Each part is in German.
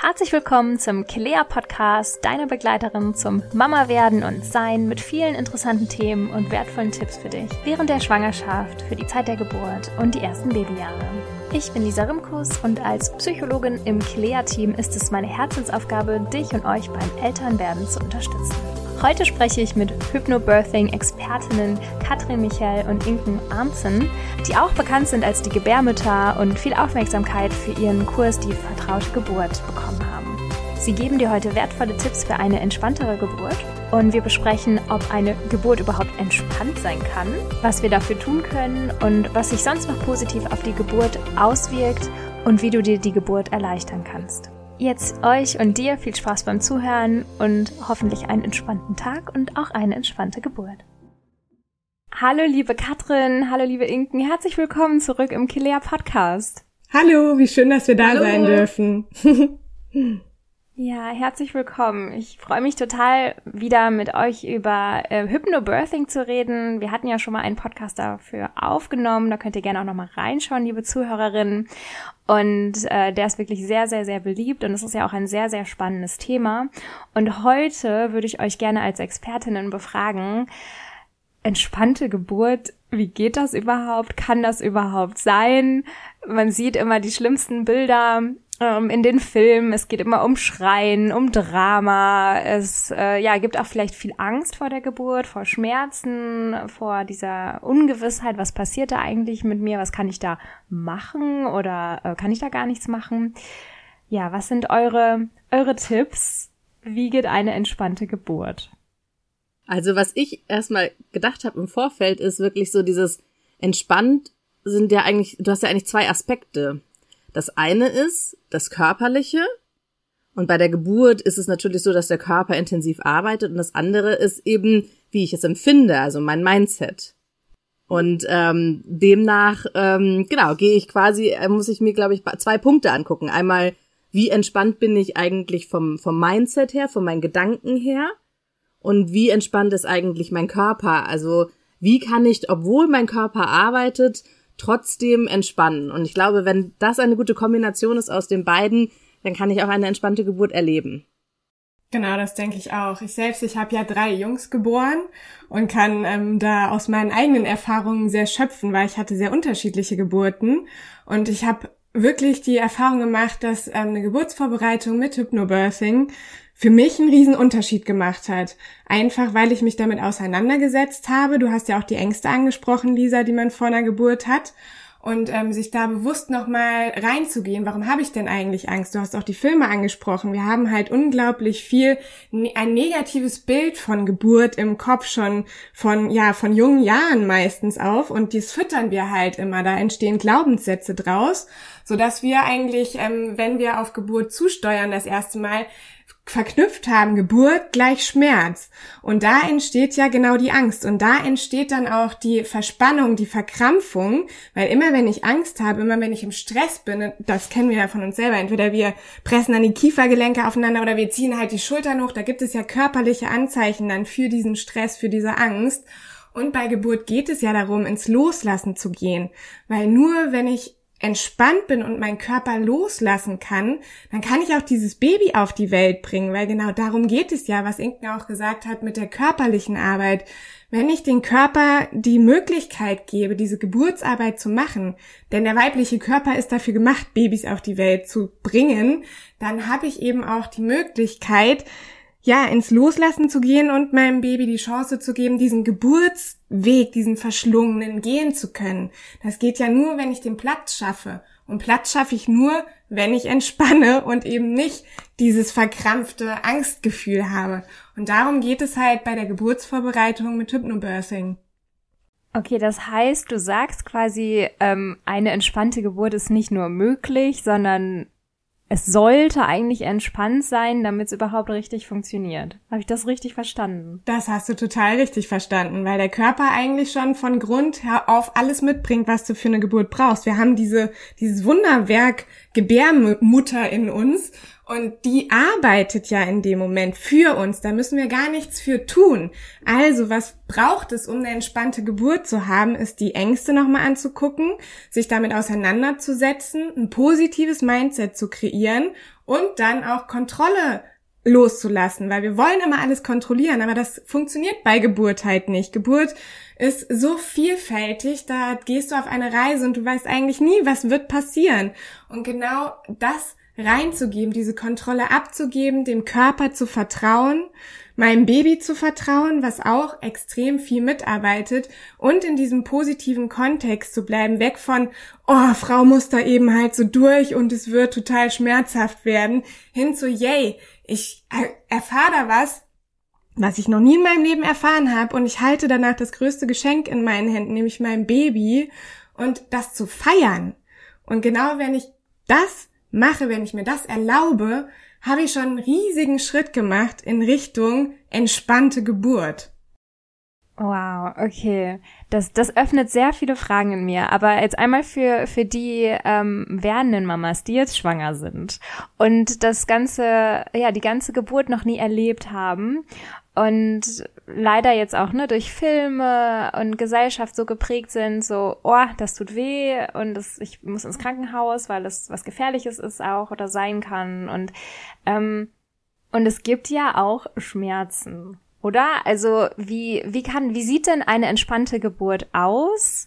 Herzlich willkommen zum Kilea Podcast, deine Begleiterin zum Mama werden und sein mit vielen interessanten Themen und wertvollen Tipps für dich während der Schwangerschaft, für die Zeit der Geburt und die ersten Babyjahre. Ich bin Lisa Rimkus und als Psychologin im Kilea-Team ist es meine Herzensaufgabe, dich und euch beim Elternwerden zu unterstützen. Heute spreche ich mit Hypnobirthing-Expertinnen Katrin Michael und Inken Arnzen, die auch bekannt sind als die Gebärmütter und viel Aufmerksamkeit für ihren Kurs Die vertraute Geburt bekommen haben. Sie geben dir heute wertvolle Tipps für eine entspanntere Geburt und wir besprechen, ob eine Geburt überhaupt entspannt sein kann, was wir dafür tun können und was sich sonst noch positiv auf die Geburt auswirkt und wie du dir die Geburt erleichtern kannst. Jetzt euch und dir viel Spaß beim Zuhören und hoffentlich einen entspannten Tag und auch eine entspannte Geburt. Hallo liebe Katrin, hallo liebe Inken, herzlich willkommen zurück im Kilea Podcast. Hallo, wie schön, dass wir da Hallo. sein dürfen. Ja, herzlich willkommen. Ich freue mich total, wieder mit euch über äh, Hypnobirthing zu reden. Wir hatten ja schon mal einen Podcast dafür aufgenommen. Da könnt ihr gerne auch nochmal reinschauen, liebe Zuhörerinnen. Und äh, der ist wirklich sehr, sehr, sehr beliebt und es ist ja auch ein sehr, sehr spannendes Thema. Und heute würde ich euch gerne als Expertinnen befragen, entspannte Geburt, wie geht das überhaupt? Kann das überhaupt sein? Man sieht immer die schlimmsten Bilder ähm, in den Filmen. Es geht immer um Schreien, um Drama. Es äh, ja, gibt auch vielleicht viel Angst vor der Geburt, vor Schmerzen, vor dieser Ungewissheit. Was passiert da eigentlich mit mir? Was kann ich da machen oder äh, kann ich da gar nichts machen? Ja, was sind eure, eure Tipps? Wie geht eine entspannte Geburt? Also was ich erstmal gedacht habe im Vorfeld ist wirklich so dieses entspannt sind ja eigentlich, du hast ja eigentlich zwei Aspekte. Das eine ist das Körperliche und bei der Geburt ist es natürlich so, dass der Körper intensiv arbeitet und das andere ist eben, wie ich es empfinde, also mein Mindset. Und ähm, demnach, ähm, genau, gehe ich quasi, äh, muss ich mir, glaube ich, zwei Punkte angucken. Einmal, wie entspannt bin ich eigentlich vom, vom Mindset her, von meinen Gedanken her und wie entspannt ist eigentlich mein Körper? Also wie kann ich, obwohl mein Körper arbeitet, trotzdem entspannen? Und ich glaube, wenn das eine gute Kombination ist aus den beiden, dann kann ich auch eine entspannte Geburt erleben. Genau, das denke ich auch. Ich selbst, ich habe ja drei Jungs geboren und kann ähm, da aus meinen eigenen Erfahrungen sehr schöpfen, weil ich hatte sehr unterschiedliche Geburten und ich habe wirklich die Erfahrung gemacht, dass ähm, eine Geburtsvorbereitung mit Hypnobirthing für mich einen riesen Unterschied gemacht hat. Einfach, weil ich mich damit auseinandergesetzt habe. Du hast ja auch die Ängste angesprochen, Lisa, die man vor einer Geburt hat. Und ähm, sich da bewusst nochmal reinzugehen. Warum habe ich denn eigentlich Angst? Du hast auch die Filme angesprochen. Wir haben halt unglaublich viel, ne- ein negatives Bild von Geburt im Kopf schon von, ja, von jungen Jahren meistens auf. Und dies füttern wir halt immer. Da entstehen Glaubenssätze draus, sodass wir eigentlich, ähm, wenn wir auf Geburt zusteuern, das erste Mal verknüpft haben, Geburt gleich Schmerz. Und da entsteht ja genau die Angst. Und da entsteht dann auch die Verspannung, die Verkrampfung, weil immer wenn ich Angst habe, immer wenn ich im Stress bin, das kennen wir ja von uns selber, entweder wir pressen dann die Kiefergelenke aufeinander oder wir ziehen halt die Schultern hoch, da gibt es ja körperliche Anzeichen dann für diesen Stress, für diese Angst. Und bei Geburt geht es ja darum, ins Loslassen zu gehen, weil nur wenn ich entspannt bin und meinen Körper loslassen kann, dann kann ich auch dieses Baby auf die Welt bringen, weil genau darum geht es ja, was Inken auch gesagt hat mit der körperlichen Arbeit. Wenn ich den Körper die Möglichkeit gebe, diese Geburtsarbeit zu machen, denn der weibliche Körper ist dafür gemacht, Babys auf die Welt zu bringen, dann habe ich eben auch die Möglichkeit, ja, ins Loslassen zu gehen und meinem Baby die Chance zu geben, diesen Geburtsweg, diesen verschlungenen gehen zu können. Das geht ja nur, wenn ich den Platz schaffe. Und Platz schaffe ich nur, wenn ich entspanne und eben nicht dieses verkrampfte Angstgefühl habe. Und darum geht es halt bei der Geburtsvorbereitung mit Hypnobirthing. Okay, das heißt, du sagst quasi, ähm, eine entspannte Geburt ist nicht nur möglich, sondern es sollte eigentlich entspannt sein, damit es überhaupt richtig funktioniert. Habe ich das richtig verstanden? Das hast du total richtig verstanden, weil der Körper eigentlich schon von Grund auf alles mitbringt, was du für eine Geburt brauchst. Wir haben diese, dieses Wunderwerk Gebärmutter in uns und die arbeitet ja in dem Moment für uns. Da müssen wir gar nichts für tun. Also, was braucht es, um eine entspannte Geburt zu haben, ist die Ängste nochmal anzugucken, sich damit auseinanderzusetzen, ein positives Mindset zu kreieren und dann auch Kontrolle loszulassen, weil wir wollen immer alles kontrollieren, aber das funktioniert bei Geburt halt nicht. Geburt ist so vielfältig, da gehst du auf eine Reise und du weißt eigentlich nie, was wird passieren. Und genau das reinzugeben, diese Kontrolle abzugeben, dem Körper zu vertrauen, meinem Baby zu vertrauen, was auch extrem viel mitarbeitet und in diesem positiven Kontext zu bleiben, weg von, oh, Frau muss da eben halt so durch und es wird total schmerzhaft werden, hin zu, yay, ich erfahre da was, was ich noch nie in meinem Leben erfahren habe und ich halte danach das größte Geschenk in meinen Händen, nämlich mein Baby und das zu feiern. Und genau wenn ich das mache, wenn ich mir das erlaube, habe ich schon einen riesigen Schritt gemacht in Richtung entspannte Geburt. Wow, okay. Das, das öffnet sehr viele Fragen in mir. Aber jetzt einmal für, für die ähm, werdenden Mamas, die jetzt schwanger sind und das ganze, ja, die ganze Geburt noch nie erlebt haben und leider jetzt auch ne durch Filme und Gesellschaft so geprägt sind, so oh, das tut weh und das, ich muss ins Krankenhaus, weil es was Gefährliches ist auch oder sein kann und ähm, und es gibt ja auch Schmerzen, oder? Also wie wie kann wie sieht denn eine entspannte Geburt aus?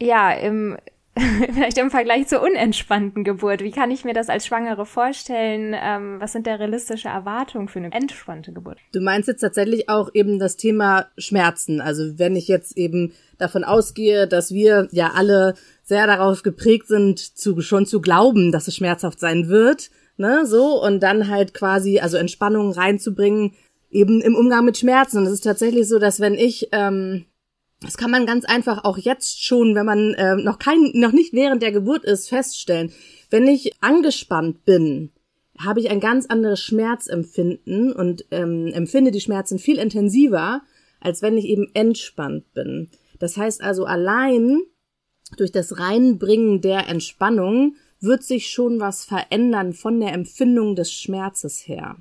Ja, im vielleicht im Vergleich zur unentspannten Geburt. Wie kann ich mir das als Schwangere vorstellen? Ähm, was sind der realistische Erwartungen für eine entspannte Geburt? Du meinst jetzt tatsächlich auch eben das Thema Schmerzen. Also wenn ich jetzt eben davon ausgehe, dass wir ja alle sehr darauf geprägt sind, zu, schon zu glauben, dass es schmerzhaft sein wird, ne, so, und dann halt quasi, also Entspannung reinzubringen, eben im Umgang mit Schmerzen. Und es ist tatsächlich so, dass wenn ich, ähm, das kann man ganz einfach auch jetzt schon, wenn man äh, noch kein, noch nicht während der Geburt ist, feststellen. Wenn ich angespannt bin, habe ich ein ganz anderes Schmerzempfinden und ähm, empfinde die Schmerzen viel intensiver, als wenn ich eben entspannt bin. Das heißt also allein durch das Reinbringen der Entspannung wird sich schon was verändern von der Empfindung des Schmerzes her.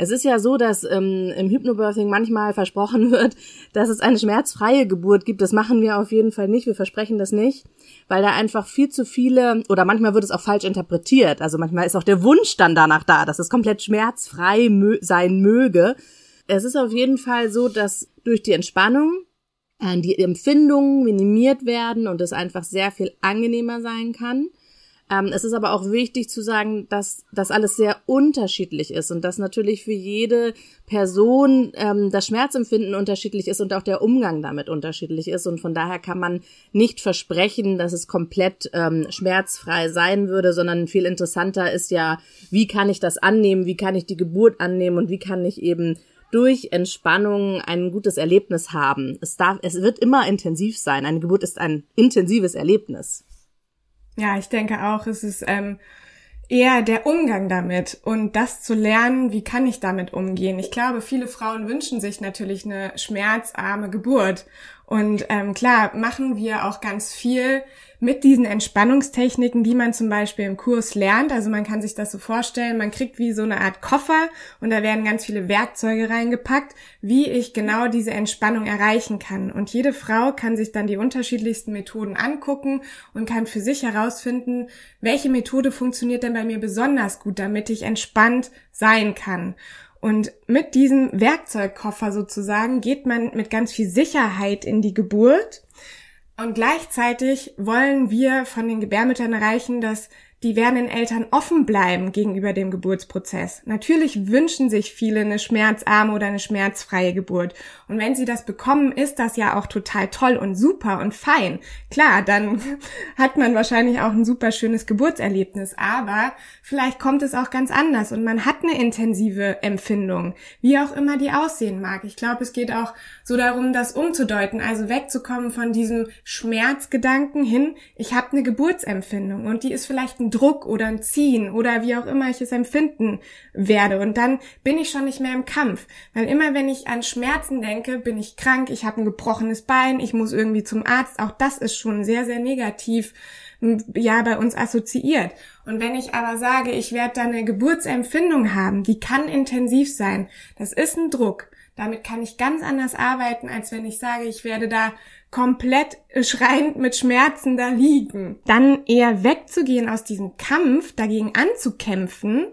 Es ist ja so, dass ähm, im Hypnobirthing manchmal versprochen wird, dass es eine schmerzfreie Geburt gibt. Das machen wir auf jeden Fall nicht. Wir versprechen das nicht, weil da einfach viel zu viele oder manchmal wird es auch falsch interpretiert. Also manchmal ist auch der Wunsch dann danach da, dass es komplett schmerzfrei mö sein möge. Es ist auf jeden Fall so, dass durch die Entspannung äh, die Empfindungen minimiert werden und es einfach sehr viel angenehmer sein kann. Ähm, es ist aber auch wichtig zu sagen, dass das alles sehr unterschiedlich ist und dass natürlich für jede Person ähm, das Schmerzempfinden unterschiedlich ist und auch der Umgang damit unterschiedlich ist. Und von daher kann man nicht versprechen, dass es komplett ähm, schmerzfrei sein würde, sondern viel interessanter ist ja, wie kann ich das annehmen, wie kann ich die Geburt annehmen und wie kann ich eben durch Entspannung ein gutes Erlebnis haben. Es darf, es wird immer intensiv sein. Eine Geburt ist ein intensives Erlebnis. Ja, ich denke auch, es ist ähm, eher der Umgang damit und das zu lernen, wie kann ich damit umgehen. Ich glaube, viele Frauen wünschen sich natürlich eine schmerzarme Geburt Und ähm, klar, machen wir auch ganz viel mit diesen Entspannungstechniken, die man zum Beispiel im Kurs lernt. Also man kann sich das so vorstellen, man kriegt wie so eine Art Koffer und da werden ganz viele Werkzeuge reingepackt, wie ich genau diese Entspannung erreichen kann. Und jede Frau kann sich dann die unterschiedlichsten Methoden angucken und kann für sich herausfinden, welche Methode funktioniert denn bei mir besonders gut, damit ich entspannt sein kann. Und mit diesem Werkzeugkoffer sozusagen geht man mit ganz viel Sicherheit in die Geburt. Und gleichzeitig wollen wir von den Gebärmüttern erreichen, dass die werdenden Eltern offen bleiben gegenüber dem Geburtsprozess. Natürlich wünschen sich viele eine schmerzarme oder eine schmerzfreie Geburt. Und wenn sie das bekommen, ist das ja auch total toll und super und fein. Klar, dann hat man wahrscheinlich auch ein super schönes Geburtserlebnis. Aber vielleicht kommt es auch ganz anders und man hat eine intensive Empfindung, wie auch immer die aussehen mag. Ich glaube, es geht auch so darum, das umzudeuten, also wegzukommen von diesem Schmerzgedanken hin, ich habe eine Geburtsempfindung und die ist vielleicht ein Druck oder ein Ziehen oder wie auch immer ich es empfinden werde. Und dann bin ich schon nicht mehr im Kampf. Weil immer wenn ich an Schmerzen denke, bin ich krank, ich habe ein gebrochenes Bein, ich muss irgendwie zum Arzt. Auch das ist schon sehr, sehr negativ ja bei uns assoziiert. Und wenn ich aber sage, ich werde da eine Geburtsempfindung haben, die kann intensiv sein, das ist ein Druck. Damit kann ich ganz anders arbeiten, als wenn ich sage, ich werde da komplett schreiend mit Schmerzen da liegen. Dann eher wegzugehen aus diesem Kampf, dagegen anzukämpfen.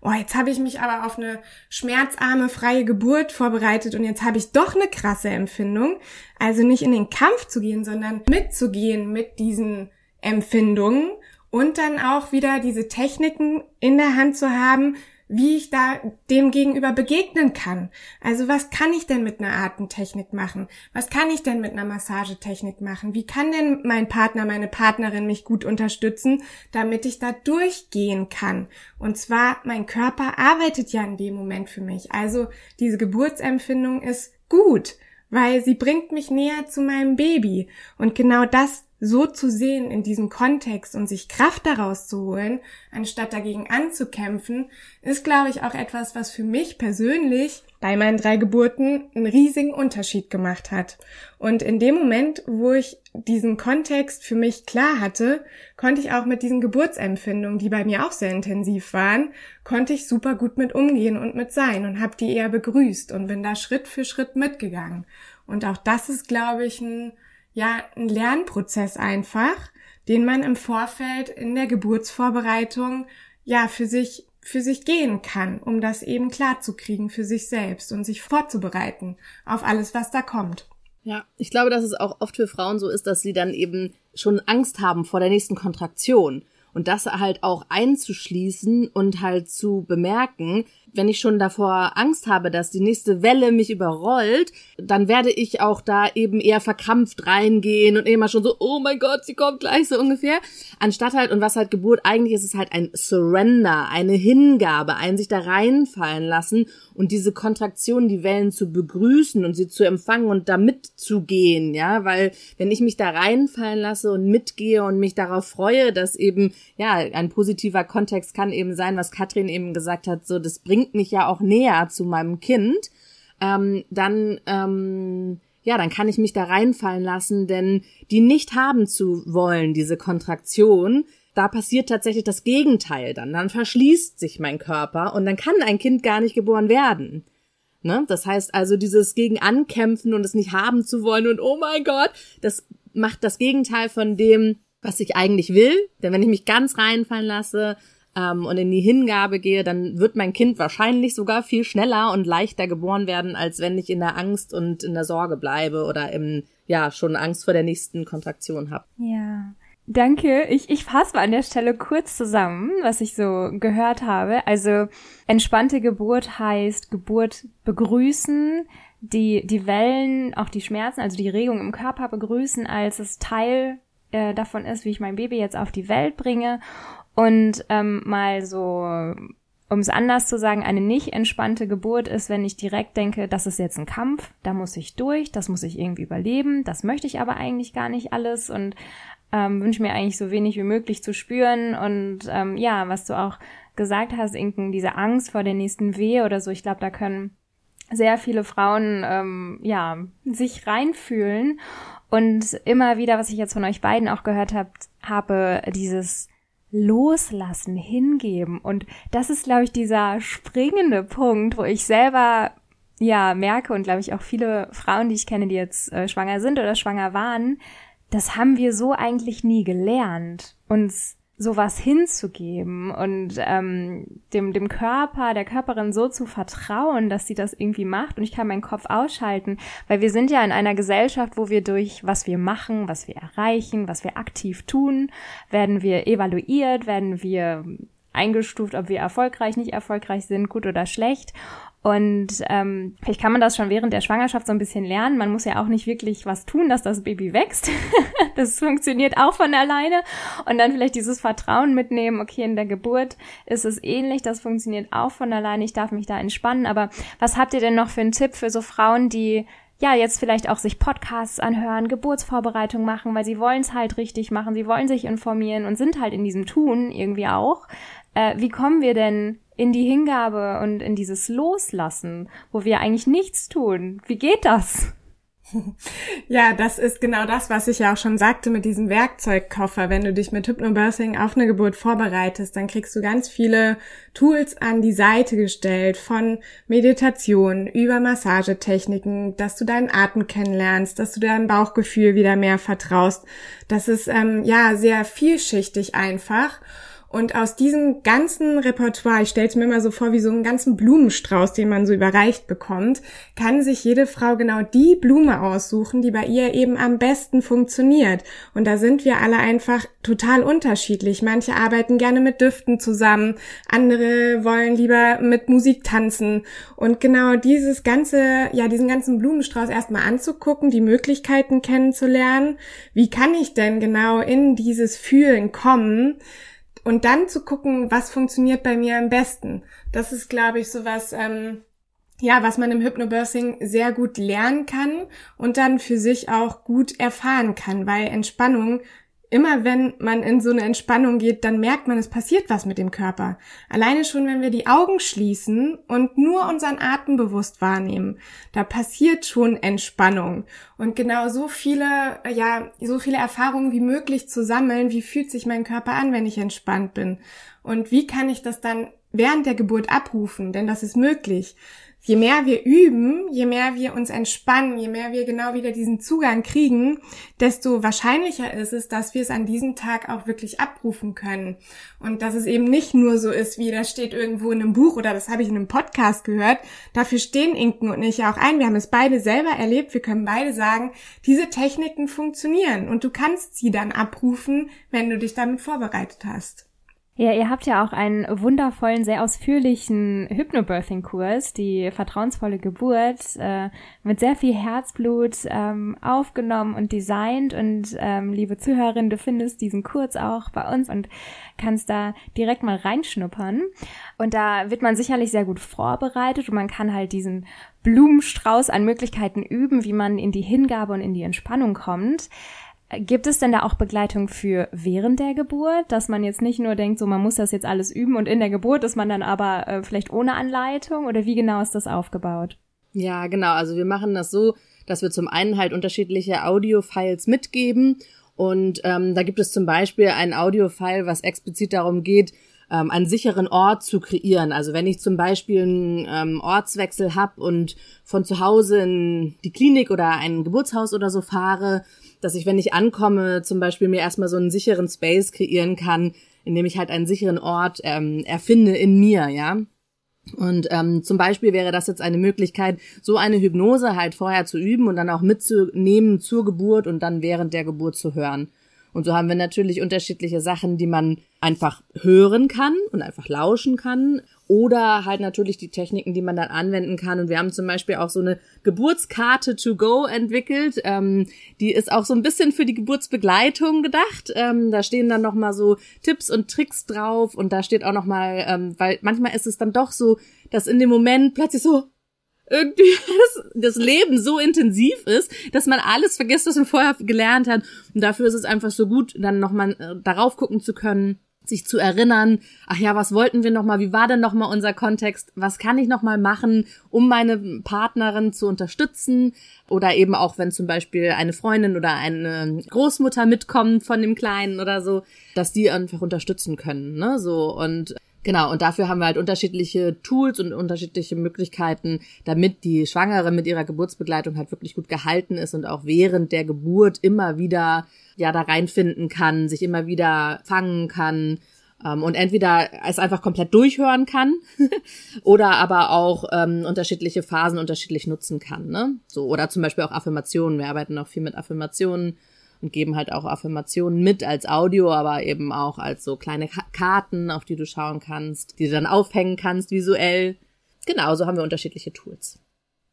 Oh, jetzt habe ich mich aber auf eine schmerzarme, freie Geburt vorbereitet und jetzt habe ich doch eine krasse Empfindung. Also nicht in den Kampf zu gehen, sondern mitzugehen mit diesen Empfindungen und dann auch wieder diese Techniken in der Hand zu haben, wie ich da dem gegenüber begegnen kann. Also was kann ich denn mit einer Atemtechnik machen? Was kann ich denn mit einer Massagetechnik machen? Wie kann denn mein Partner, meine Partnerin mich gut unterstützen, damit ich da durchgehen kann? Und zwar, mein Körper arbeitet ja in dem Moment für mich. Also diese Geburtsempfindung ist gut, weil sie bringt mich näher zu meinem Baby. Und genau das so zu sehen in diesem Kontext und sich Kraft daraus zu holen, anstatt dagegen anzukämpfen, ist, glaube ich, auch etwas, was für mich persönlich bei meinen drei Geburten einen riesigen Unterschied gemacht hat. Und in dem Moment, wo ich diesen Kontext für mich klar hatte, konnte ich auch mit diesen Geburtsempfindungen, die bei mir auch sehr intensiv waren, konnte ich super gut mit umgehen und mit sein und habe die eher begrüßt und bin da Schritt für Schritt mitgegangen. Und auch das ist, glaube ich, ein ja ein Lernprozess einfach, den man im Vorfeld in der Geburtsvorbereitung ja für sich für sich gehen kann, um das eben klar zu kriegen für sich selbst und sich vorzubereiten auf alles, was da kommt. Ja, ich glaube, dass es auch oft für Frauen so ist, dass sie dann eben schon Angst haben vor der nächsten Kontraktion und das halt auch einzuschließen und halt zu bemerken, wenn ich schon davor Angst habe, dass die nächste Welle mich überrollt, dann werde ich auch da eben eher verkrampft reingehen und immer schon so, oh mein Gott, sie kommt gleich so ungefähr. Anstatt halt, und was halt Geburt eigentlich ist, ist halt ein Surrender, eine Hingabe, ein sich da reinfallen lassen und diese Kontraktion, die Wellen zu begrüßen und sie zu empfangen und da mitzugehen, ja, weil wenn ich mich da reinfallen lasse und mitgehe und mich darauf freue, dass eben, ja, ein positiver Kontext kann eben sein, was Katrin eben gesagt hat, so, das bringt bringt mich ja auch näher zu meinem Kind, ähm, dann ähm, ja, dann kann ich mich da reinfallen lassen, denn die nicht haben zu wollen, diese Kontraktion, da passiert tatsächlich das Gegenteil dann. Dann verschließt sich mein Körper und dann kann ein Kind gar nicht geboren werden. Ne? Das heißt also, dieses gegen ankämpfen und es nicht haben zu wollen und oh mein Gott, das macht das Gegenteil von dem, was ich eigentlich will. Denn wenn ich mich ganz reinfallen lasse, ähm, und in die Hingabe gehe, dann wird mein Kind wahrscheinlich sogar viel schneller und leichter geboren werden, als wenn ich in der Angst und in der Sorge bleibe oder im, ja, schon Angst vor der nächsten Kontraktion habe. Ja. Danke. Ich, ich fasse mal an der Stelle kurz zusammen, was ich so gehört habe. Also entspannte Geburt heißt Geburt begrüßen, die, die Wellen, auch die Schmerzen, also die Regung im Körper begrüßen, als es Teil äh, davon ist, wie ich mein Baby jetzt auf die Welt bringe und ähm, mal so, um es anders zu sagen, eine nicht entspannte Geburt ist, wenn ich direkt denke, das ist jetzt ein Kampf, da muss ich durch, das muss ich irgendwie überleben, das möchte ich aber eigentlich gar nicht alles und ähm, wünsche mir eigentlich so wenig wie möglich zu spüren. Und ähm, ja, was du auch gesagt hast, Inken, diese Angst vor der nächsten Wehe oder so, ich glaube, da können sehr viele Frauen ähm, ja sich reinfühlen und immer wieder, was ich jetzt von euch beiden auch gehört habt, habe dieses Loslassen, hingeben. Und das ist, glaube ich, dieser springende Punkt, wo ich selber ja merke und glaube ich auch viele Frauen, die ich kenne, die jetzt äh, schwanger sind oder schwanger waren, das haben wir so eigentlich nie gelernt, uns sowas hinzugeben und ähm, dem, dem Körper, der Körperin so zu vertrauen, dass sie das irgendwie macht und ich kann meinen Kopf ausschalten, weil wir sind ja in einer Gesellschaft, wo wir durch was wir machen, was wir erreichen, was wir aktiv tun, werden wir evaluiert, werden wir eingestuft, ob wir erfolgreich, nicht erfolgreich sind, gut oder schlecht. Und ähm, vielleicht kann man das schon während der Schwangerschaft so ein bisschen lernen. Man muss ja auch nicht wirklich was tun, dass das Baby wächst. das funktioniert auch von alleine. Und dann vielleicht dieses Vertrauen mitnehmen, okay, in der Geburt ist es ähnlich, das funktioniert auch von alleine. Ich darf mich da entspannen. Aber was habt ihr denn noch für einen Tipp für so Frauen, die ja, jetzt vielleicht auch sich Podcasts anhören, Geburtsvorbereitung machen, weil sie wollen es halt richtig machen, sie wollen sich informieren und sind halt in diesem Tun irgendwie auch. Äh, wie kommen wir denn in die Hingabe und in dieses Loslassen, wo wir eigentlich nichts tun. Wie geht das? Ja, das ist genau das, was ich ja auch schon sagte mit diesem Werkzeugkoffer. Wenn du dich mit Hypnobirthing auf eine Geburt vorbereitest, dann kriegst du ganz viele Tools an die Seite gestellt, von Meditation über Massagetechniken, dass du deinen Atem kennenlernst, dass du deinem Bauchgefühl wieder mehr vertraust. Das ist ähm, ja sehr vielschichtig einfach. Und aus diesem ganzen Repertoire, ich stelle es mir immer so vor wie so einen ganzen Blumenstrauß, den man so überreicht bekommt, kann sich jede Frau genau die Blume aussuchen, die bei ihr eben am besten funktioniert. Und da sind wir alle einfach total unterschiedlich. Manche arbeiten gerne mit Düften zusammen, andere wollen lieber mit Musik tanzen. Und genau dieses ganze, ja, diesen ganzen Blumenstrauß erstmal anzugucken, die Möglichkeiten kennenzulernen. Wie kann ich denn genau in dieses Fühlen kommen? Und dann zu gucken, was funktioniert bei mir am besten. Das ist, glaube ich, sowas, ähm, ja, was man im Hypnobirthing sehr gut lernen kann und dann für sich auch gut erfahren kann, weil Entspannung immer wenn man in so eine Entspannung geht, dann merkt man, es passiert was mit dem Körper. Alleine schon, wenn wir die Augen schließen und nur unseren Atem bewusst wahrnehmen, da passiert schon Entspannung. Und genau so viele, ja, so viele Erfahrungen wie möglich zu sammeln, wie fühlt sich mein Körper an, wenn ich entspannt bin? Und wie kann ich das dann während der Geburt abrufen? Denn das ist möglich je mehr wir üben, je mehr wir uns entspannen, je mehr wir genau wieder diesen Zugang kriegen, desto wahrscheinlicher ist es, dass wir es an diesem Tag auch wirklich abrufen können. Und dass es eben nicht nur so ist, wie das steht irgendwo in einem Buch oder das habe ich in einem Podcast gehört. Dafür stehen Inken und ich auch ein. Wir haben es beide selber erlebt. Wir können beide sagen, diese Techniken funktionieren und du kannst sie dann abrufen, wenn du dich damit vorbereitet hast. Ja, ihr habt ja auch einen wundervollen, sehr ausführlichen Hypnobirthing-Kurs, die vertrauensvolle Geburt, äh, mit sehr viel Herzblut ähm, aufgenommen und designt. Und ähm, liebe Zuhörerin, du findest diesen Kurs auch bei uns und kannst da direkt mal reinschnuppern. Und da wird man sicherlich sehr gut vorbereitet und man kann halt diesen Blumenstrauß an Möglichkeiten üben, wie man in die Hingabe und in die Entspannung kommt. Gibt es denn da auch Begleitung für während der Geburt, dass man jetzt nicht nur denkt, so man muss das jetzt alles üben und in der Geburt ist man dann aber äh, vielleicht ohne Anleitung oder wie genau ist das aufgebaut? Ja, genau. Also wir machen das so, dass wir zum einen halt unterschiedliche Audio-Files mitgeben und ähm, da gibt es zum Beispiel ein Audio-File, was explizit darum geht, ähm, einen sicheren Ort zu kreieren. Also wenn ich zum Beispiel einen ähm, Ortswechsel habe und von zu Hause in die Klinik oder ein Geburtshaus oder so fahre, dass ich, wenn ich ankomme, zum Beispiel mir erstmal so einen sicheren Space kreieren kann, indem ich halt einen sicheren Ort ähm, erfinde in mir, ja. Und ähm, zum Beispiel wäre das jetzt eine Möglichkeit, so eine Hypnose halt vorher zu üben und dann auch mitzunehmen zur Geburt und dann während der Geburt zu hören. Und so haben wir natürlich unterschiedliche Sachen, die man einfach hören kann und einfach lauschen kann. Oder halt natürlich die Techniken, die man dann anwenden kann. Und wir haben zum Beispiel auch so eine Geburtskarte to go entwickelt. Ähm, die ist auch so ein bisschen für die Geburtsbegleitung gedacht. Ähm, da stehen dann nochmal so Tipps und Tricks drauf. Und da steht auch nochmal, ähm, weil manchmal ist es dann doch so, dass in dem Moment plötzlich so, irgendwie das, das Leben so intensiv ist, dass man alles vergisst, was man vorher gelernt hat. Und dafür ist es einfach so gut, dann nochmal äh, darauf gucken zu können sich zu erinnern, ach ja, was wollten wir nochmal, wie war denn nochmal unser Kontext, was kann ich nochmal machen, um meine Partnerin zu unterstützen? Oder eben auch, wenn zum Beispiel eine Freundin oder eine Großmutter mitkommt von dem Kleinen oder so, dass die einfach unterstützen können, ne, so. Und Genau, und dafür haben wir halt unterschiedliche Tools und unterschiedliche Möglichkeiten, damit die Schwangere mit ihrer Geburtsbegleitung halt wirklich gut gehalten ist und auch während der Geburt immer wieder ja da reinfinden kann, sich immer wieder fangen kann ähm, und entweder es einfach komplett durchhören kann oder aber auch ähm, unterschiedliche Phasen unterschiedlich nutzen kann. Ne? So oder zum Beispiel auch Affirmationen. Wir arbeiten auch viel mit Affirmationen und geben halt auch Affirmationen mit als Audio, aber eben auch als so kleine Karten, auf die du schauen kannst, die du dann aufhängen kannst visuell. Genau, so haben wir unterschiedliche Tools.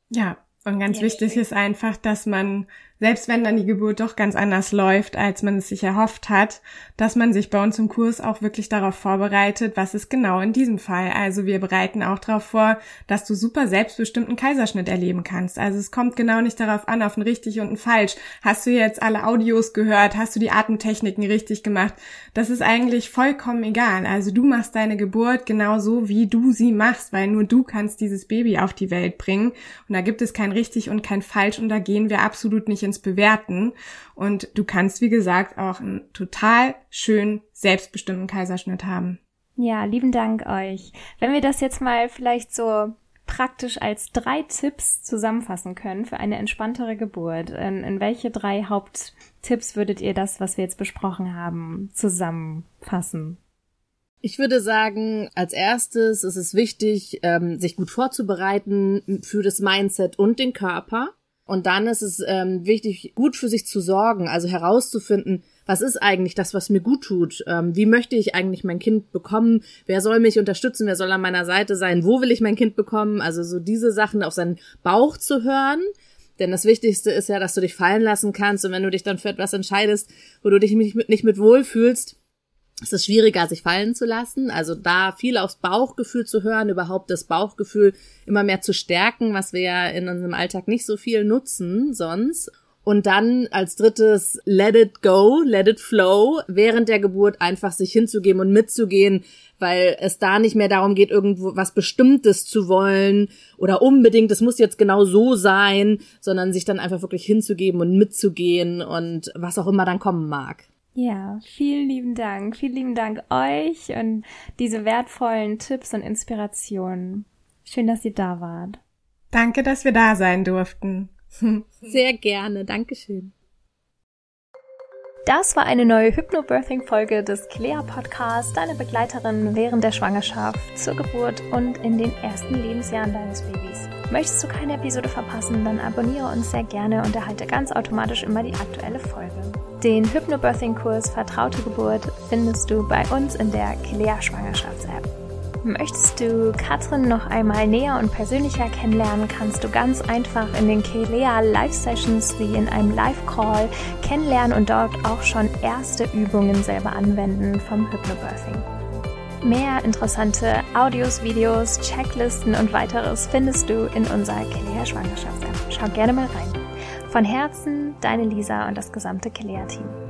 Ja, und ganz ja, wichtig ist einfach, dass man selbst wenn dann die Geburt doch ganz anders läuft, als man es sich erhofft hat, dass man sich bei uns im Kurs auch wirklich darauf vorbereitet, was ist genau in diesem Fall. Also wir bereiten auch darauf vor, dass du super selbstbestimmten Kaiserschnitt erleben kannst. Also es kommt genau nicht darauf an, auf ein richtig und ein falsch. Hast du jetzt alle Audios gehört? Hast du die Atemtechniken richtig gemacht? Das ist eigentlich vollkommen egal. Also du machst deine Geburt genau so, wie du sie machst, weil nur du kannst dieses Baby auf die Welt bringen. Und da gibt es kein richtig und kein falsch und da gehen wir absolut nicht ins Bewerten. Und du kannst, wie gesagt, auch einen total schönen, selbstbestimmten Kaiserschnitt haben. Ja, lieben Dank euch. Wenn wir das jetzt mal vielleicht so praktisch als drei Tipps zusammenfassen können für eine entspanntere Geburt, in, in welche drei Haupttipps würdet ihr das, was wir jetzt besprochen haben, zusammenfassen? Ich würde sagen, als erstes ist es wichtig, ähm, sich gut vorzubereiten für das Mindset und den Körper. Und dann ist es ähm, wichtig, gut für sich zu sorgen, also herauszufinden, was ist eigentlich das, was mir gut tut? Ähm, wie möchte ich eigentlich mein Kind bekommen? Wer soll mich unterstützen? Wer soll an meiner Seite sein? Wo will ich mein Kind bekommen? Also so diese Sachen auf seinen Bauch zu hören. Denn das Wichtigste ist ja, dass du dich fallen lassen kannst. Und wenn du dich dann für etwas entscheidest, wo du dich nicht mit, nicht mit wohlfühlst, es ist schwieriger, sich fallen zu lassen. Also da viel aufs Bauchgefühl zu hören, überhaupt das Bauchgefühl immer mehr zu stärken, was wir ja in unserem Alltag nicht so viel nutzen sonst. Und dann als drittes, let it go, let it flow, während der Geburt einfach sich hinzugeben und mitzugehen, weil es da nicht mehr darum geht, irgendwo was Bestimmtes zu wollen oder unbedingt, es muss jetzt genau so sein, sondern sich dann einfach wirklich hinzugeben und mitzugehen und was auch immer dann kommen mag. Ja, vielen lieben Dank. Vielen lieben Dank euch und diese wertvollen Tipps und Inspirationen. Schön, dass ihr da wart. Danke, dass wir da sein durften. Sehr gerne. Dankeschön. Das war eine neue Hypnobirthing-Folge des Clea Podcasts, deine Begleiterin während der Schwangerschaft, zur Geburt und in den ersten Lebensjahren deines Babys. Möchtest du keine Episode verpassen, dann abonniere uns sehr gerne und erhalte ganz automatisch immer die aktuelle Folge. Den Hypnobirthing-Kurs Vertraute Geburt findest du bei uns in der Clea Schwangerschafts-App. Möchtest du Katrin noch einmal näher und persönlicher kennenlernen, kannst du ganz einfach in den Kelea Live Sessions wie in einem Live-Call kennenlernen und dort auch schon erste Übungen selber anwenden vom Hypnobirthing. Mehr interessante Audios, Videos, Checklisten und weiteres findest du in unserer Kelea Schwangerschafts-App. Schau gerne mal rein. Von Herzen, deine Lisa und das gesamte Kelea-Team.